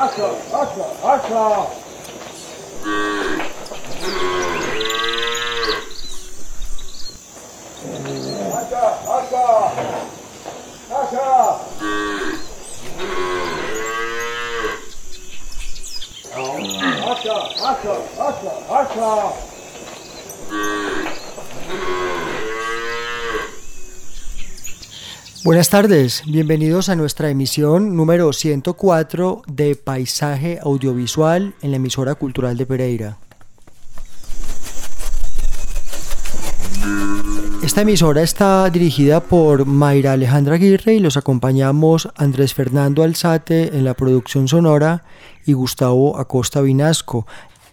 Aşağı, aşağı, aşağı. Aşağı, aşağı. Aşağı. Aşağı, aşağı, aşağı, aşağı. Buenas tardes, bienvenidos a nuestra emisión número 104 de Paisaje Audiovisual en la emisora cultural de Pereira. Esta emisora está dirigida por Mayra Alejandra Aguirre y los acompañamos Andrés Fernando Alzate en la producción sonora y Gustavo Acosta Vinasco.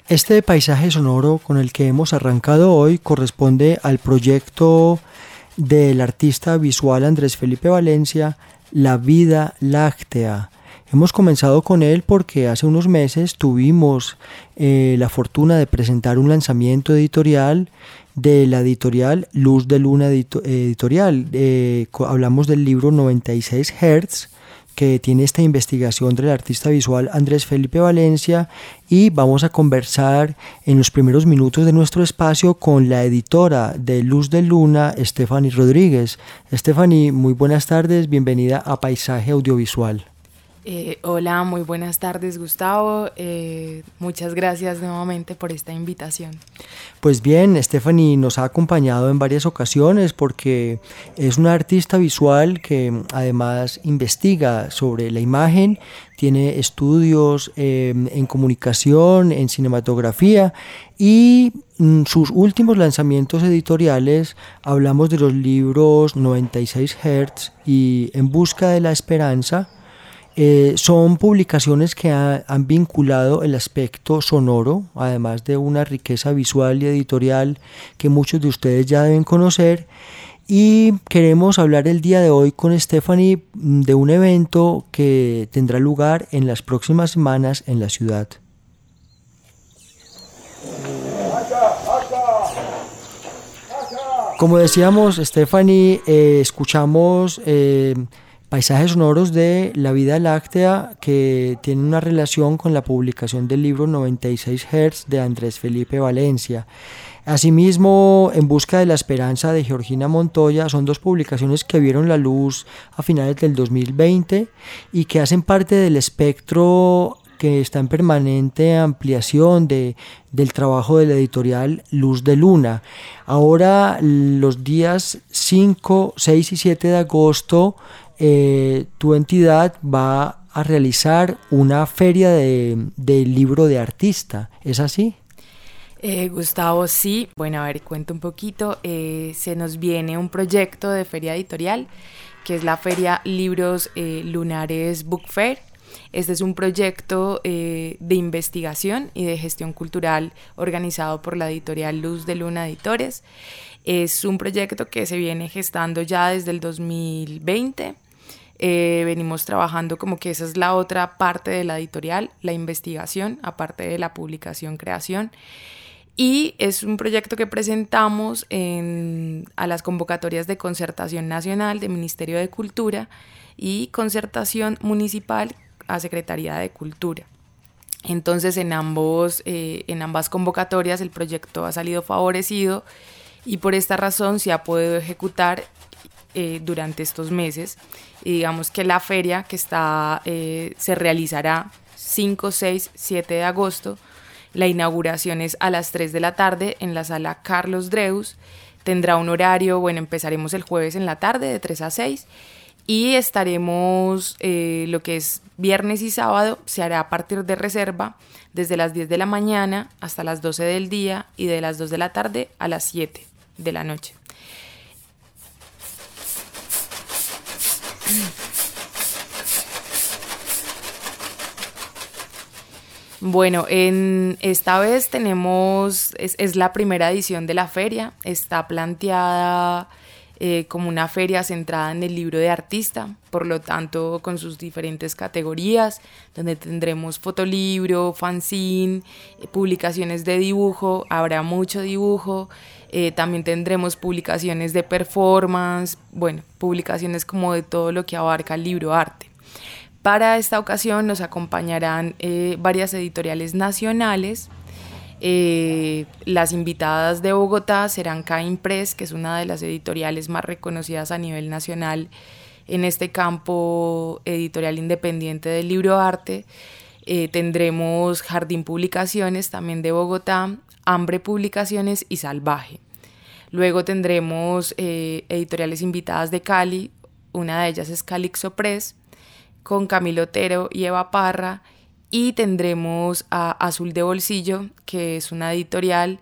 Este paisaje sonoro con el que hemos arrancado hoy corresponde al proyecto del artista visual Andrés Felipe Valencia, La vida láctea. Hemos comenzado con él porque hace unos meses tuvimos eh, la fortuna de presentar un lanzamiento editorial de la editorial Luz de Luna Edito- Editorial. Eh, hablamos del libro 96 Hertz, que tiene esta investigación del artista visual Andrés Felipe Valencia y vamos a conversar en los primeros minutos de nuestro espacio con la editora de Luz de Luna, Stephanie Rodríguez. Stephanie, muy buenas tardes, bienvenida a Paisaje Audiovisual. Eh, hola, muy buenas tardes Gustavo. Eh, muchas gracias nuevamente por esta invitación. Pues bien, Stephanie nos ha acompañado en varias ocasiones porque es una artista visual que además investiga sobre la imagen, tiene estudios eh, en comunicación, en cinematografía y mm, sus últimos lanzamientos editoriales hablamos de los libros 96 Hertz y En Busca de la Esperanza. Eh, son publicaciones que ha- han vinculado el aspecto sonoro, además de una riqueza visual y editorial que muchos de ustedes ya deben conocer. Y queremos hablar el día de hoy con Stephanie mm, de un evento que tendrá lugar en las próximas semanas en la ciudad. Como decíamos, Stephanie, eh, escuchamos eh, paisajes sonoros de La Vida Láctea que tienen una relación con la publicación del libro 96 Hertz de Andrés Felipe Valencia. Asimismo, En Busca de la Esperanza de Georgina Montoya son dos publicaciones que vieron la luz a finales del 2020 y que hacen parte del espectro que está en permanente ampliación de, del trabajo de la editorial Luz de Luna. Ahora, los días 5, 6 y 7 de agosto, eh, tu entidad va a realizar una feria de, libro de artista. ¿Es así? Eh, Gustavo, sí, bueno, a ver, cuento un poquito. Eh, se nos viene un proyecto de feria editorial, que es la Feria Libros Lunares Book Fair. Este es un proyecto de investigación y de gestión cultural organizado por la editorial Luz de Luna Editores. Es un proyecto que se viene gestando ya desde el 2020. Eh, venimos trabajando como que esa es la otra parte de la editorial, la investigación, aparte de la publicación, creación. Y es un proyecto que presentamos en, a las convocatorias de concertación nacional del Ministerio de Cultura y concertación municipal a Secretaría de Cultura. Entonces en, ambos, eh, en ambas convocatorias el proyecto ha salido favorecido y por esta razón se ha podido ejecutar eh, durante estos meses. Y digamos que la feria que está, eh, se realizará 5, 6, 7 de agosto. La inauguración es a las 3 de la tarde en la sala Carlos Dreus. Tendrá un horario, bueno, empezaremos el jueves en la tarde de 3 a 6 y estaremos eh, lo que es viernes y sábado, se hará a partir de reserva desde las 10 de la mañana hasta las 12 del día y de las 2 de la tarde a las 7 de la noche. Bueno, en esta vez tenemos, es, es, la primera edición de la feria, está planteada eh, como una feria centrada en el libro de artista, por lo tanto con sus diferentes categorías, donde tendremos fotolibro, fanzine, eh, publicaciones de dibujo, habrá mucho dibujo, eh, también tendremos publicaciones de performance, bueno, publicaciones como de todo lo que abarca el libro arte. Para esta ocasión nos acompañarán varias editoriales nacionales, eh, las invitadas de Bogotá serán Cain Press, que es una de las editoriales más reconocidas a nivel nacional en este campo editorial independiente del libro arte. Eh, tendremos Jardín Publicaciones también de Bogotá, Hambre Publicaciones y Salvaje. Luego tendremos eh, editoriales invitadas de Cali, una de ellas es Calixo Press, con Camilo Otero y Eva Parra, y tendremos a Azul de Bolsillo, que es una editorial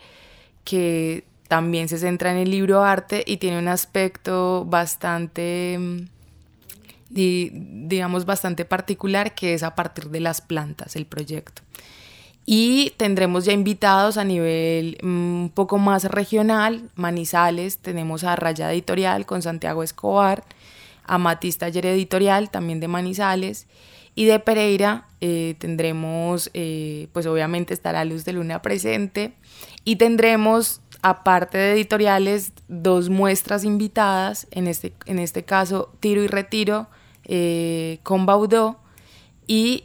que también se centra en el libro arte y tiene un aspecto bastante, mm, digamos, bastante particular, que es a partir de las plantas, el proyecto. Y tendremos ya invitados a nivel mm, un poco más regional, Manizales, tenemos a Raya Editorial con Santiago Escobar, a Taller Editorial, también de Manizales, y de Pereira eh, tendremos, eh, pues obviamente estará Luz de Luna presente y tendremos, aparte de editoriales, dos muestras invitadas, en este, en este caso Tiro y Retiro eh, con Baudó y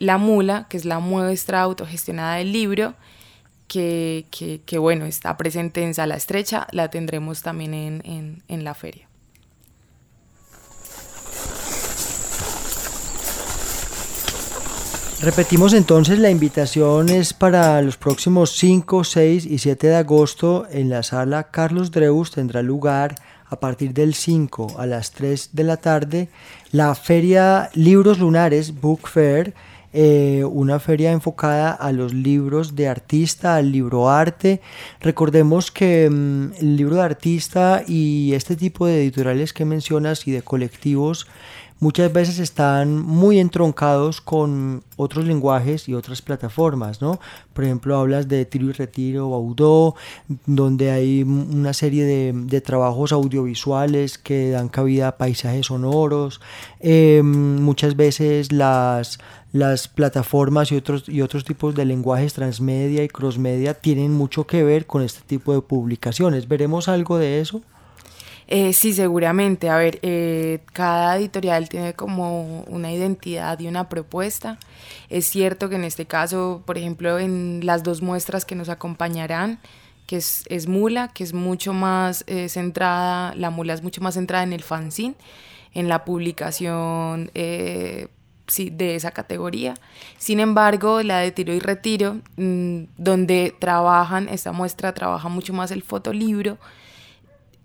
La Mula, que es la muestra autogestionada del libro. Que, que, bueno, está presente en Sala Estrecha, la tendremos también en, en la feria. Repetimos entonces, la invitación es para los próximos 5, 6 y 7 de agosto en la sala Carlos Dreus. Tendrá lugar a partir del 5 a las 3 de la tarde la feria Libros Lunares Book Fair. Eh, una feria enfocada a los libros de artista, al libro arte. Recordemos que mm, el libro de artista y este tipo de editoriales que mencionas y de colectivos muchas veces están muy entroncados con otros lenguajes y otras plataformas, ¿no? Por ejemplo, hablas de tiro y retiro, Baudó, donde hay una serie de, trabajos audiovisuales que dan cabida a paisajes sonoros. Em, muchas veces las, las plataformas y otros, y otros tipos de lenguajes transmedia y crossmedia tienen mucho que ver con este tipo de publicaciones. ¿Veremos algo de eso? Eh, sí, seguramente. A ver, eh, cada editorial tiene como una identidad y una propuesta. Es cierto que en este caso, por ejemplo, en las dos muestras que nos acompañarán, que es, Mula, que es mucho más eh, centrada, la Mula es mucho más centrada en el fanzine, en la publicación sí, de esa categoría. Sin embargo, la de tiro y retiro, mm, donde trabajan, esta muestra trabaja mucho más el fotolibro,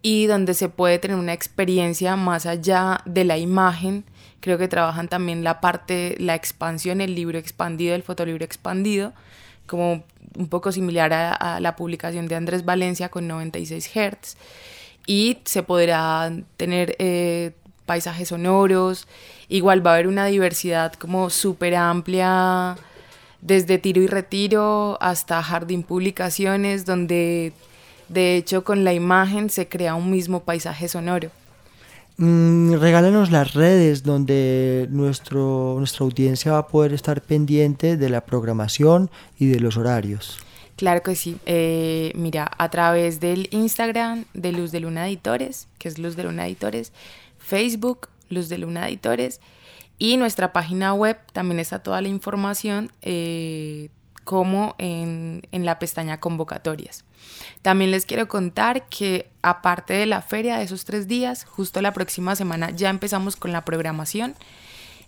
y donde se puede tener una experiencia más allá de la imagen. Creo que trabajan también la parte, la expansión, el libro expandido, el fotolibro expandido, como un poco similar a, la publicación de Andrés Valencia con 96 Hz. Y se podrá tener eh, paisajes sonoros. Igual va a haber una diversidad como súper amplia, desde tiro y retiro hasta jardín publicaciones, donde de hecho, con la imagen se crea un mismo paisaje sonoro. Mm, regálanos las redes donde nuestro, nuestra audiencia va a poder estar pendiente de la programación y de los horarios. Claro que sí. Eh, mira, a través del Instagram de Luz de Luna Editores, que es Luz de Luna Editores, Facebook, Luz de Luna Editores, Y nuestra página web también está toda la información eh, como en, en la pestaña convocatorias. También les quiero contar que aparte de la feria de esos tres días, justo la próxima semana ya empezamos con la programación.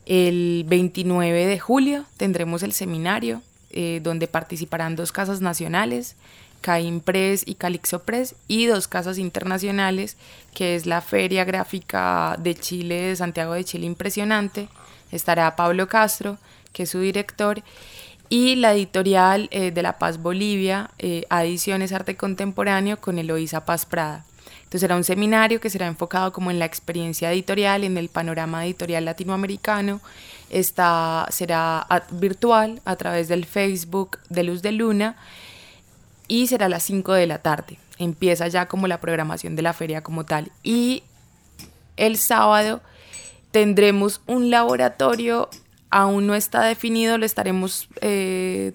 El 29 de julio tendremos el seminario eh, donde participarán dos casas nacionales, Caim Press y Calixo Press, y dos casas internacionales, que es la Feria Gráfica de Chile de Santiago de Chile Impresionante. Estará Pablo Castro, que es su director, y la editorial eh, de La Paz Bolivia, eh, Adiciones Arte Contemporáneo, con Eloísa Paz Prada. Entonces será un seminario que será enfocado como en la experiencia editorial, en el panorama editorial latinoamericano. Está, será virtual a través del Facebook de Luz de Luna y será a las 5 de la tarde. Empieza ya como la programación de la feria como tal. Y el sábado tendremos un laboratorio aún no está definido, lo estaremos eh,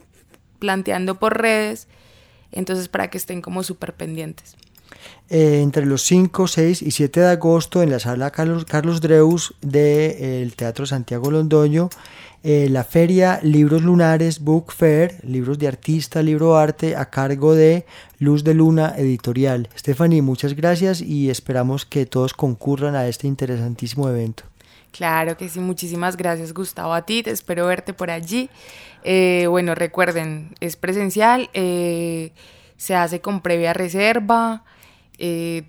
planteando por redes, entonces para que estén como súper pendientes. Eh, entre los 5, 6 y 7 de agosto en la sala Carlos, Carlos Dreus del Teatro Santiago Londoño, eh, la feria Libros Lunares Book Fair, libros de artista, libro arte, a cargo de Luz de Luna Editorial. Stephanie, muchas gracias y esperamos que todos concurran a este interesantísimo evento. Claro que sí, muchísimas gracias Gustavo a ti, te espero verte por allí. Eh, bueno, recuerden, es presencial, eh, se hace con previa reserva, eh,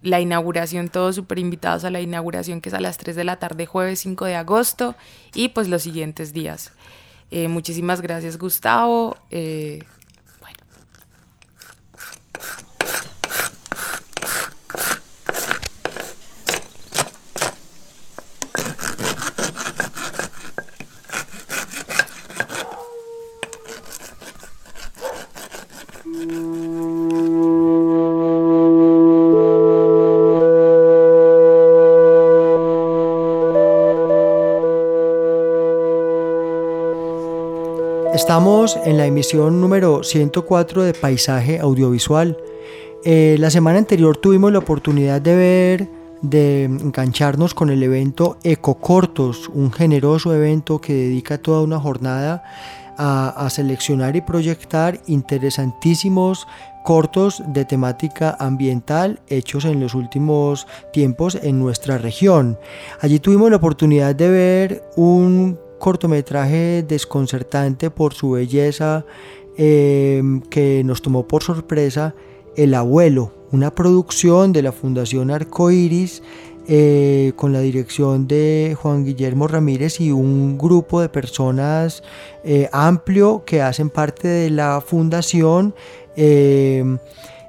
la inauguración, todos súper invitados a la inauguración que es a las 3 de la tarde, jueves 5 de agosto, y pues los siguientes días. muchísimas gracias Gustavo. En la emisión número 104 de Paisaje Audiovisual. Eh, la semana anterior tuvimos la oportunidad de ver, de engancharnos con el evento Ecocortos, un generoso evento que dedica toda una jornada a, a seleccionar y proyectar interesantísimos cortos de temática ambiental hechos en los últimos tiempos en nuestra región. Allí tuvimos la oportunidad de ver un cortometraje desconcertante por su belleza em, que nos tomó por sorpresa El abuelo, una producción de la Fundación Arcoiris eh, con la dirección de Juan Guillermo Ramírez y un grupo de personas eh, amplio que hacen parte de la fundación. Em,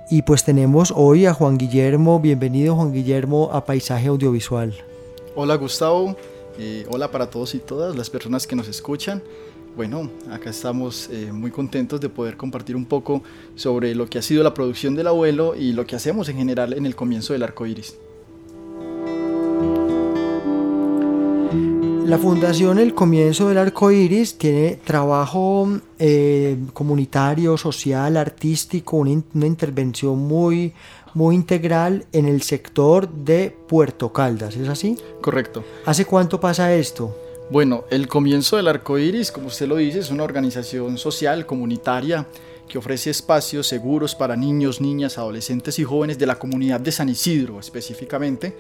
y pues tenemos hoy a Juan Guillermo, bienvenido Juan Guillermo a Paisaje Audiovisual. Hola Gustavo, eh, hola para todos y todas las personas que nos escuchan. Bueno, acá estamos eh, muy contentos de poder compartir un poco sobre lo que ha sido la producción del abuelo y lo que hacemos en general en el comienzo del arco iris. La Fundación El Comienzo del Arco Iris tiene trabajo eh, comunitario, social, artístico, una, una intervención muy, muy integral en el sector de Puerto Caldas, ¿es así? Correcto. ¿Hace cuánto pasa esto? Bueno, el comienzo del Arco Iris, como usted lo dice, es una organización social, comunitaria, que ofrece espacios seguros para niños, niñas, adolescentes y jóvenes de la comunidad de San Isidro específicamente,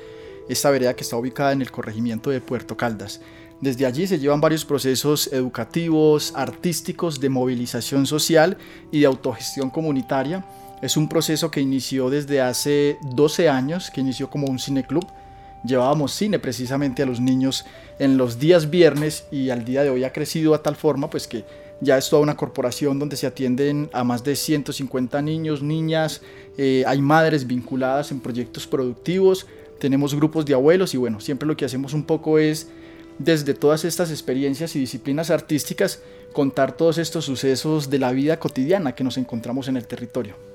esta vereda que está ubicada en el corregimiento de Puerto Caldas. Desde allí se llevan varios procesos educativos, artísticos, de movilización social y de autogestión comunitaria es un proceso que inició desde hace 12 años, que inició como un cineclub. Llevábamos cine precisamente a los niños en los días viernes y al día de hoy ha crecido a tal forma pues que ya es toda una corporación donde se atienden a más de 150 niños, niñas, eh, hay madres vinculadas en proyectos productivos, tenemos grupos de abuelos y bueno, siempre lo que hacemos un poco es desde todas estas experiencias y disciplinas artísticas contar todos estos sucesos de la vida cotidiana que nos encontramos en el territorio.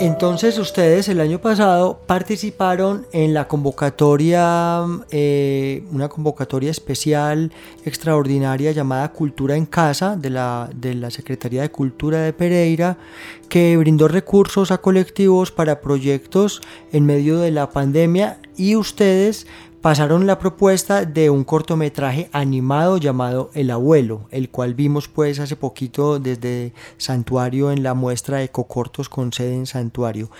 Entonces ustedes el año pasado participaron en la convocatoria, eh, una convocatoria especial extraordinaria llamada Cultura en Casa de la, de la Secretaría de Cultura de Pereira, que brindó recursos a colectivos para proyectos en medio de la pandemia. Y ustedes pasaron la propuesta de un cortometraje animado llamado El Abuelo, el cual vimos pues hace poquito desde Santuario en la muestra de Ecocortos con sede en Santuario.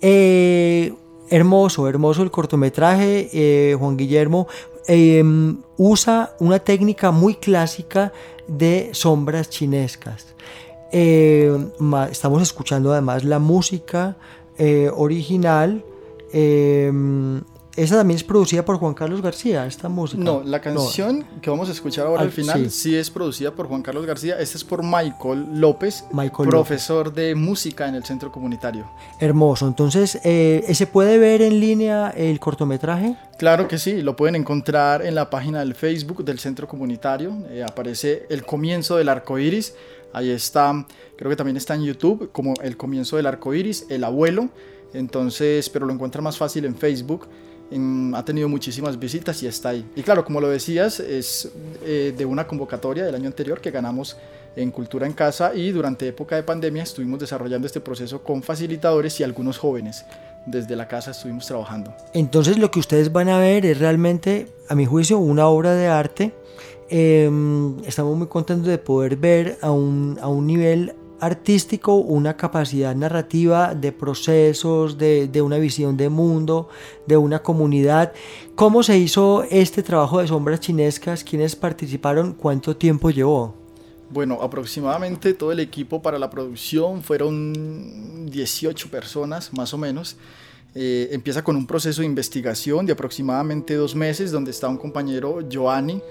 Eh, hermoso, hermoso el cortometraje, eh, Juan Guillermo. Em, usa una técnica muy clásica de sombras chinescas. Eh, estamos escuchando además la música original. Esa también es producida por Juan Carlos García, esta música. No, la canción que vamos a escuchar ahora al, final sí. es producida por Juan Carlos García. Esta es por Michael López, profesor de música en el centro comunitario. Hermoso. Entonces, eh, ¿se puede ver en línea el cortometraje? Claro que sí, lo pueden encontrar en la página del Facebook del centro comunitario. Eh, aparece el comienzo del arco iris. Ahí está, creo que también está en YouTube, como el comienzo del arco iris, el abuelo. Entonces, pero lo encuentran más fácil en Facebook ha tenido muchísimas visitas y está ahí. Y claro, como lo decías, es eh, de una convocatoria del año anterior que ganamos en Cultura en Casa y durante época de pandemia estuvimos desarrollando este proceso con facilitadores y algunos jóvenes. Desde la casa estuvimos trabajando. Entonces lo que ustedes van a ver es realmente, a mi juicio, una obra de arte. Em, estamos muy contentos de poder ver a un, a un nivel artístico una capacidad narrativa de procesos, de, una visión de mundo, de una comunidad. ¿Cómo se hizo este trabajo de sombras chinescas? ¿Quiénes participaron? ¿Cuánto tiempo llevó? Bueno, aproximadamente todo el equipo para la producción fueron 18 personas, más o menos. Eh, empieza con un proceso de investigación de aproximadamente dos meses, donde está un compañero, Joanny,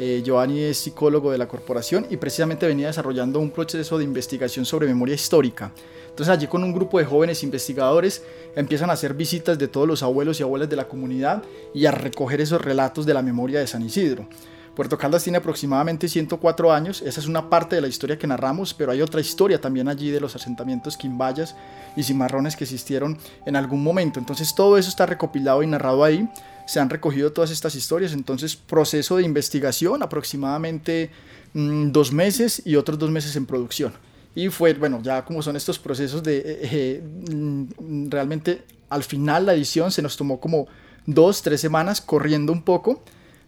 eh, Giovanni es psicólogo de la corporación y precisamente venía desarrollando un proceso de investigación sobre memoria histórica. Entonces allí con un grupo de jóvenes investigadores empiezan a hacer visitas de todos los abuelos y abuelas de la comunidad y a recoger esos relatos de la memoria de San Isidro. Puerto Caldas tiene aproximadamente 104 años, esa es una parte de la historia que narramos, pero hay otra historia también allí de los asentamientos quimbayas y cimarrones que existieron en algún momento. Entonces todo eso está recopilado y narrado ahí se han recogido todas estas historias, entonces proceso de investigación aproximadamente mm, dos meses y otros dos meses en producción. Y fue, bueno, ya como son estos procesos de, eh, eh, mm, realmente al final la edición se nos tomó como dos, tres semanas corriendo un poco,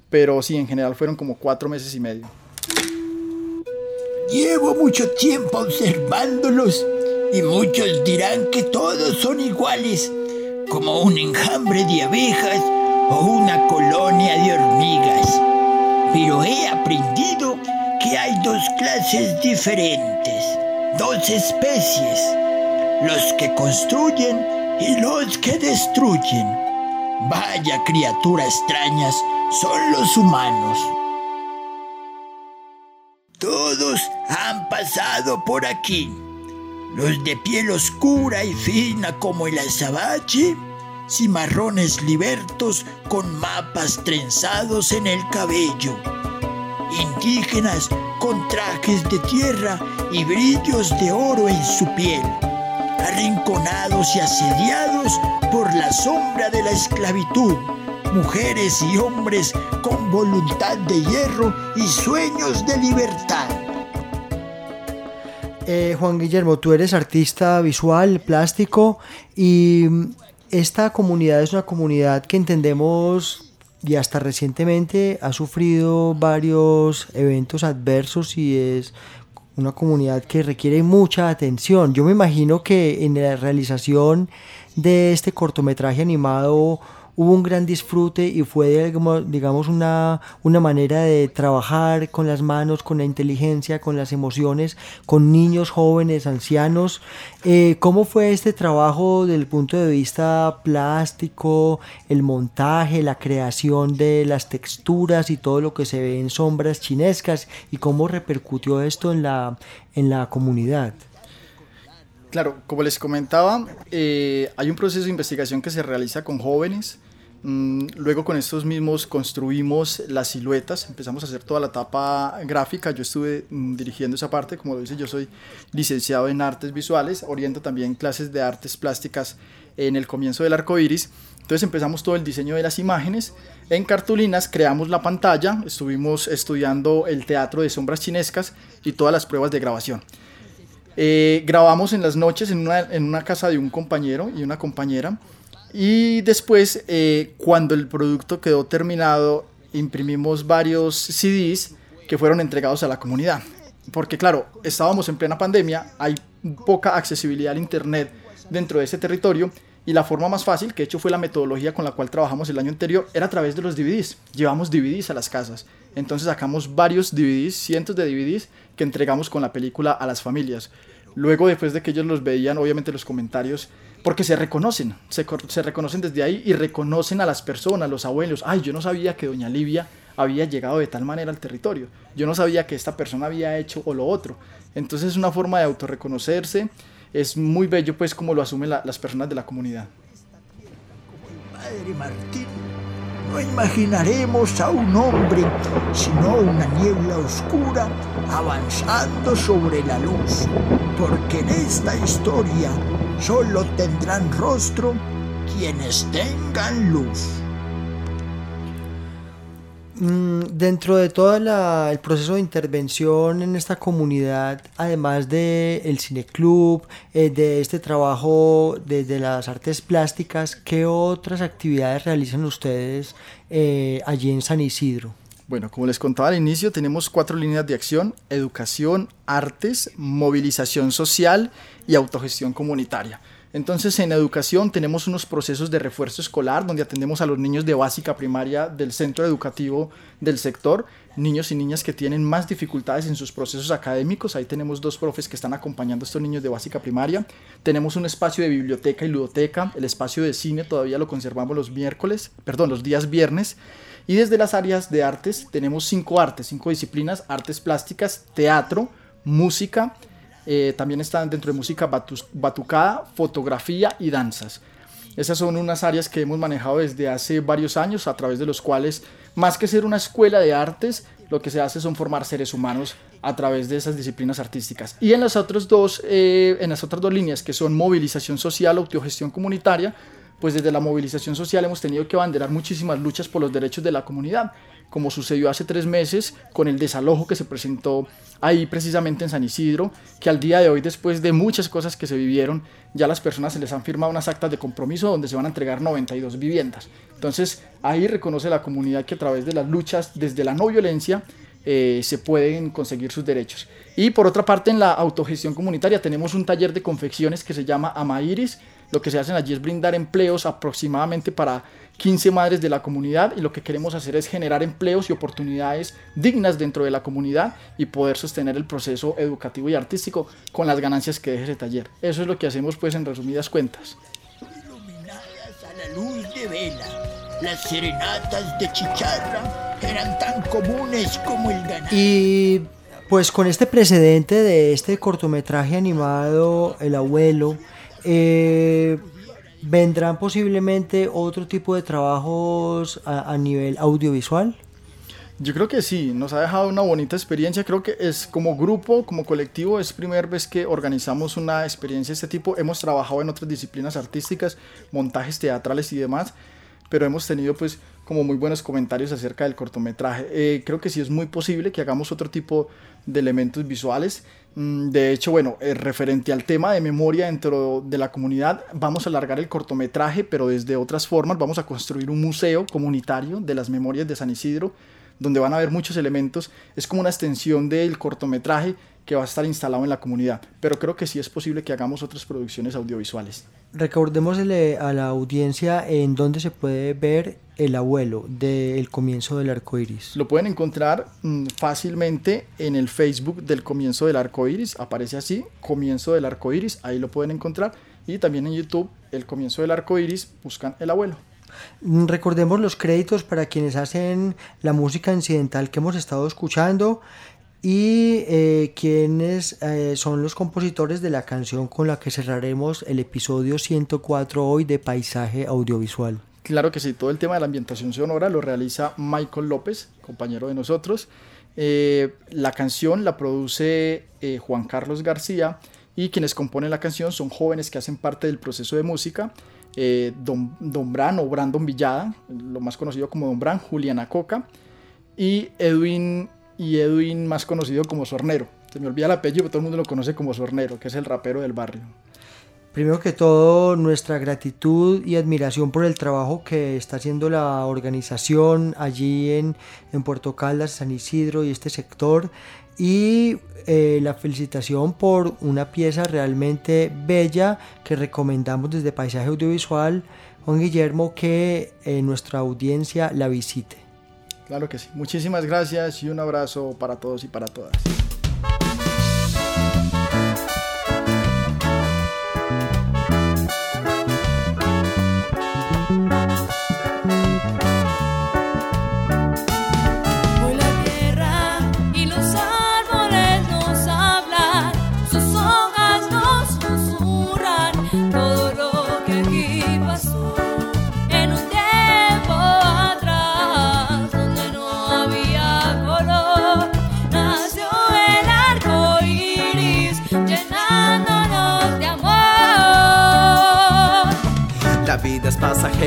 pero sí, en general fueron como cuatro meses y medio. Llevo mucho tiempo observándolos y muchos dirán que todos son iguales, como un enjambre de abejas o una colonia de hormigas. Pero he aprendido que hay dos clases diferentes, dos especies, los que construyen y los que destruyen. Vaya criatura extrañas son los humanos. Todos han pasado por aquí. Los de piel oscura y fina como el azabache cimarrones libertos con mapas trenzados en el cabello, indígenas con trajes de tierra y brillos de oro en su piel, arrinconados y asediados por la sombra de la esclavitud, mujeres y hombres con voluntad de hierro y sueños de libertad. Eh, Juan Guillermo, tú eres artista visual, plástico y esta comunidad es una comunidad que entendemos y hasta recientemente ha sufrido varios eventos adversos y es una comunidad que requiere mucha atención. Yo me imagino que en la realización de este cortometraje animado hubo un gran disfrute y fue, digamos, una, una manera de trabajar con las manos, con la inteligencia, con las emociones, con niños, jóvenes, ancianos. Eh, ¿Cómo fue este trabajo desde el punto de vista plástico, el montaje, la creación de las texturas y todo lo que se ve en sombras chinescas? ¿Y cómo repercutió esto en la, en la comunidad? Claro, como les comentaba, eh, hay un proceso de investigación que se realiza con jóvenes. Mm, luego con estos mismos construimos las siluetas, empezamos a hacer toda la etapa gráfica, yo estuve mm, dirigiendo esa parte, como lo dice, yo soy licenciado en artes visuales, oriento también clases de artes plásticas en el comienzo del arco iris, entonces empezamos todo el diseño de las imágenes, en cartulinas creamos la pantalla, estuvimos estudiando el teatro de sombras chinescas y todas las pruebas de grabación. Eh, grabamos en las noches en una, en una casa de un compañero y una compañera, y después, eh, cuando el producto quedó terminado, imprimimos varios CDs que fueron entregados a la comunidad. Porque claro, estábamos en plena pandemia, hay poca accesibilidad al Internet dentro de ese territorio y la forma más fácil, que de hecho fue la metodología con la cual trabajamos el año anterior, era a través de los DVDs. Llevamos DVDs a las casas. Entonces sacamos varios DVDs, cientos de DVDs que entregamos con la película a las familias. Luego, después de que ellos los veían, obviamente los comentarios porque se reconocen, se, se, reconocen desde ahí y reconocen a las personas, los abuelos. Ay, yo no sabía que doña Livia había llegado de tal manera al territorio. Yo no sabía que esta persona había hecho o lo otro. Entonces es una forma de autorreconocerse. Es muy bello pues como lo asumen las personas de la comunidad. Padre Martín, no imaginaremos a un hombre, sino una niebla oscura avanzando sobre la luz, porque en esta historia solo tendrán rostro quienes tengan luz. Mm, dentro de todo el proceso de intervención en esta comunidad, además del el cineclub, eh, de este trabajo de, las artes plásticas, ¿qué otras actividades realizan ustedes eh, allí en San Isidro? Bueno, como les contaba al inicio, tenemos cuatro líneas de acción, educación, artes, movilización social y autogestión comunitaria. Entonces, en educación tenemos unos procesos de refuerzo escolar donde atendemos a los niños de básica primaria del centro educativo del sector, niños y niñas que tienen más dificultades en sus procesos académicos. Ahí tenemos dos profes que están acompañando a estos niños de básica primaria. Tenemos un espacio de biblioteca y ludoteca. El espacio de cine todavía lo conservamos los miércoles, perdón, los días viernes. Y desde las áreas de artes tenemos cinco artes, cinco disciplinas, artes plásticas, teatro, música, eh, también están dentro de música batucada, fotografía y danzas. Esas son unas áreas que hemos manejado desde hace varios años, a través de los cuales, más que ser una escuela de artes, lo que se hace son formar seres humanos a través de esas disciplinas artísticas. Y en las otras dos, eh, en las otras dos líneas, que son movilización social, autogestión comunitaria, pues desde la movilización social hemos tenido que abanderar muchísimas luchas por los derechos de la comunidad, como sucedió hace tres meses con el desalojo que se presentó ahí precisamente en San Isidro, que al día de hoy, después de muchas cosas que se vivieron, ya las personas se les han firmado unas actas de compromiso donde se van a entregar 92 viviendas. Entonces ahí reconoce la comunidad que a través de las luchas desde la no violencia eh, se pueden conseguir sus derechos. Y por otra parte, en la autogestión comunitaria tenemos un taller de confecciones que se llama Amairis, lo que se hace allí es brindar empleos aproximadamente para 15 madres de la comunidad y lo que queremos hacer es generar empleos y oportunidades dignas dentro de la comunidad y poder sostener el proceso educativo y artístico con las ganancias que deje ese taller. Eso es lo que hacemos pues en resumidas cuentas. Iluminadas a la luz de vela, las serenatas de chicharra eran tan comunes como el ganado. Y pues con este precedente de este cortometraje animado El abuelo, eh, ¿Vendrán posiblemente otro tipo de trabajos a, nivel audiovisual? Yo creo que sí, nos ha dejado una bonita experiencia. Creo que es como grupo, como colectivo, es primera vez que organizamos una experiencia de este tipo. Hemos trabajado en otras disciplinas artísticas, montajes teatrales y demás, pero hemos tenido pues como muy buenos comentarios acerca del cortometraje. Eh, creo que sí es muy posible que hagamos otro tipo de elementos visuales. Mm, de hecho, bueno, eh, referente al tema de memoria dentro de la comunidad, vamos a alargar el cortometraje, pero desde otras formas. Vamos a construir un museo comunitario de las memorias de San Isidro, donde van a haber muchos elementos. Es como una extensión del cortometraje que va a estar instalado en la comunidad. Pero creo que sí es posible que hagamos otras producciones audiovisuales. Recordémosle a la audiencia en dónde se puede ver El abuelo del comienzo del arco iris. Lo pueden encontrar mm, fácilmente en el Facebook del comienzo del arco iris. Aparece así, comienzo del arco iris. Ahí lo pueden encontrar. Y también en YouTube, el comienzo del arco iris, buscan El abuelo. Mm, recordemos los créditos para quienes hacen la música incidental que hemos estado escuchando y eh, quienes eh, son los compositores de la canción con la que cerraremos el episodio 104 hoy de Paisaje Audiovisual. Claro que sí, todo el tema de la ambientación sonora lo realiza Michael López, compañero de nosotros. Eh, la canción la produce eh, Juan Carlos García y quienes componen la canción son jóvenes que hacen parte del proceso de música. Don, Don Bran o Brandon Villada, lo más conocido como Don Bran, Juliana Coca y Edwin, y Edwin más conocido como Sornero. Se me olvida el apellido, pero todo el mundo lo conoce como Sornero, que es el rapero del barrio. Primero que todo, nuestra gratitud y admiración por el trabajo que está haciendo la organización allí en, Puerto Caldas, San Isidro y este sector. Y eh, la felicitación por una pieza realmente bella que recomendamos desde Paisaje Audiovisual, Juan Guillermo, que eh, nuestra audiencia la visite. Claro que sí. Muchísimas gracias y un abrazo para todos y para todas.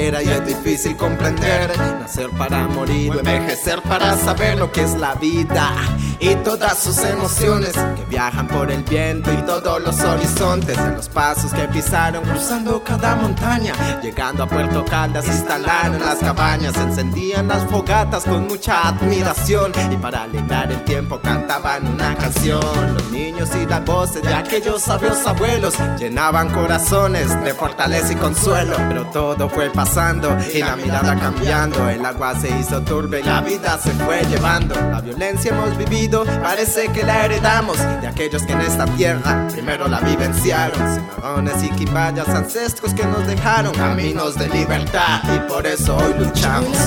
Y es difícil comprender. Nacer para morir o envejecer para saber lo que es la vida y todas sus emociones que viajan por el viento y todos los horizontes de los pasos que pisaron cruzando cada montaña, llegando a Puerto Caldas, instalaron las cabañas, encendían las fogatas con mucha admiración y para alegrar el tiempo cantaban una canción. Los niños y las voces de aquellos sabios abuelos llenaban corazones de fortaleza y consuelo, pero todo fue pasando y la mirada cambiando. El agua se hizo turbia y la vida se fue llevando. La violencia hemos vivido, parece que la heredamos de aquellos que en esta tierra primero la vivenciaron. Cimarrones y quibayas, ancestros que nos dejaron caminos de libertad y por eso hoy luchamos.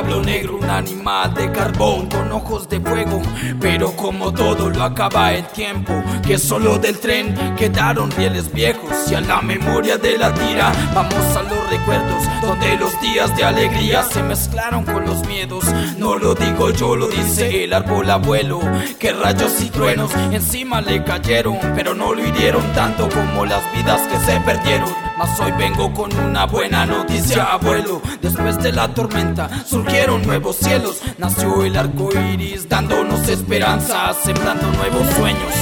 Diablo negro, un animal de carbón con ojos de fuego. Pero como todo lo acaba el tiempo, que solo del tren quedaron rieles viejos. Y a la memoria de la tira, vamos a los recuerdos, donde los días de alegría se mezclaron con los miedos. No lo digo yo, lo dice el árbol abuelo. Que rayos y truenos encima le cayeron, pero no lo hirieron tanto como las vidas que se perdieron. Mas hoy vengo con una buena noticia, abuelo. Después de la tormenta surgieron nuevos cielos. Nació el arco iris, dándonos esperanza, sembrando nuevos sueños.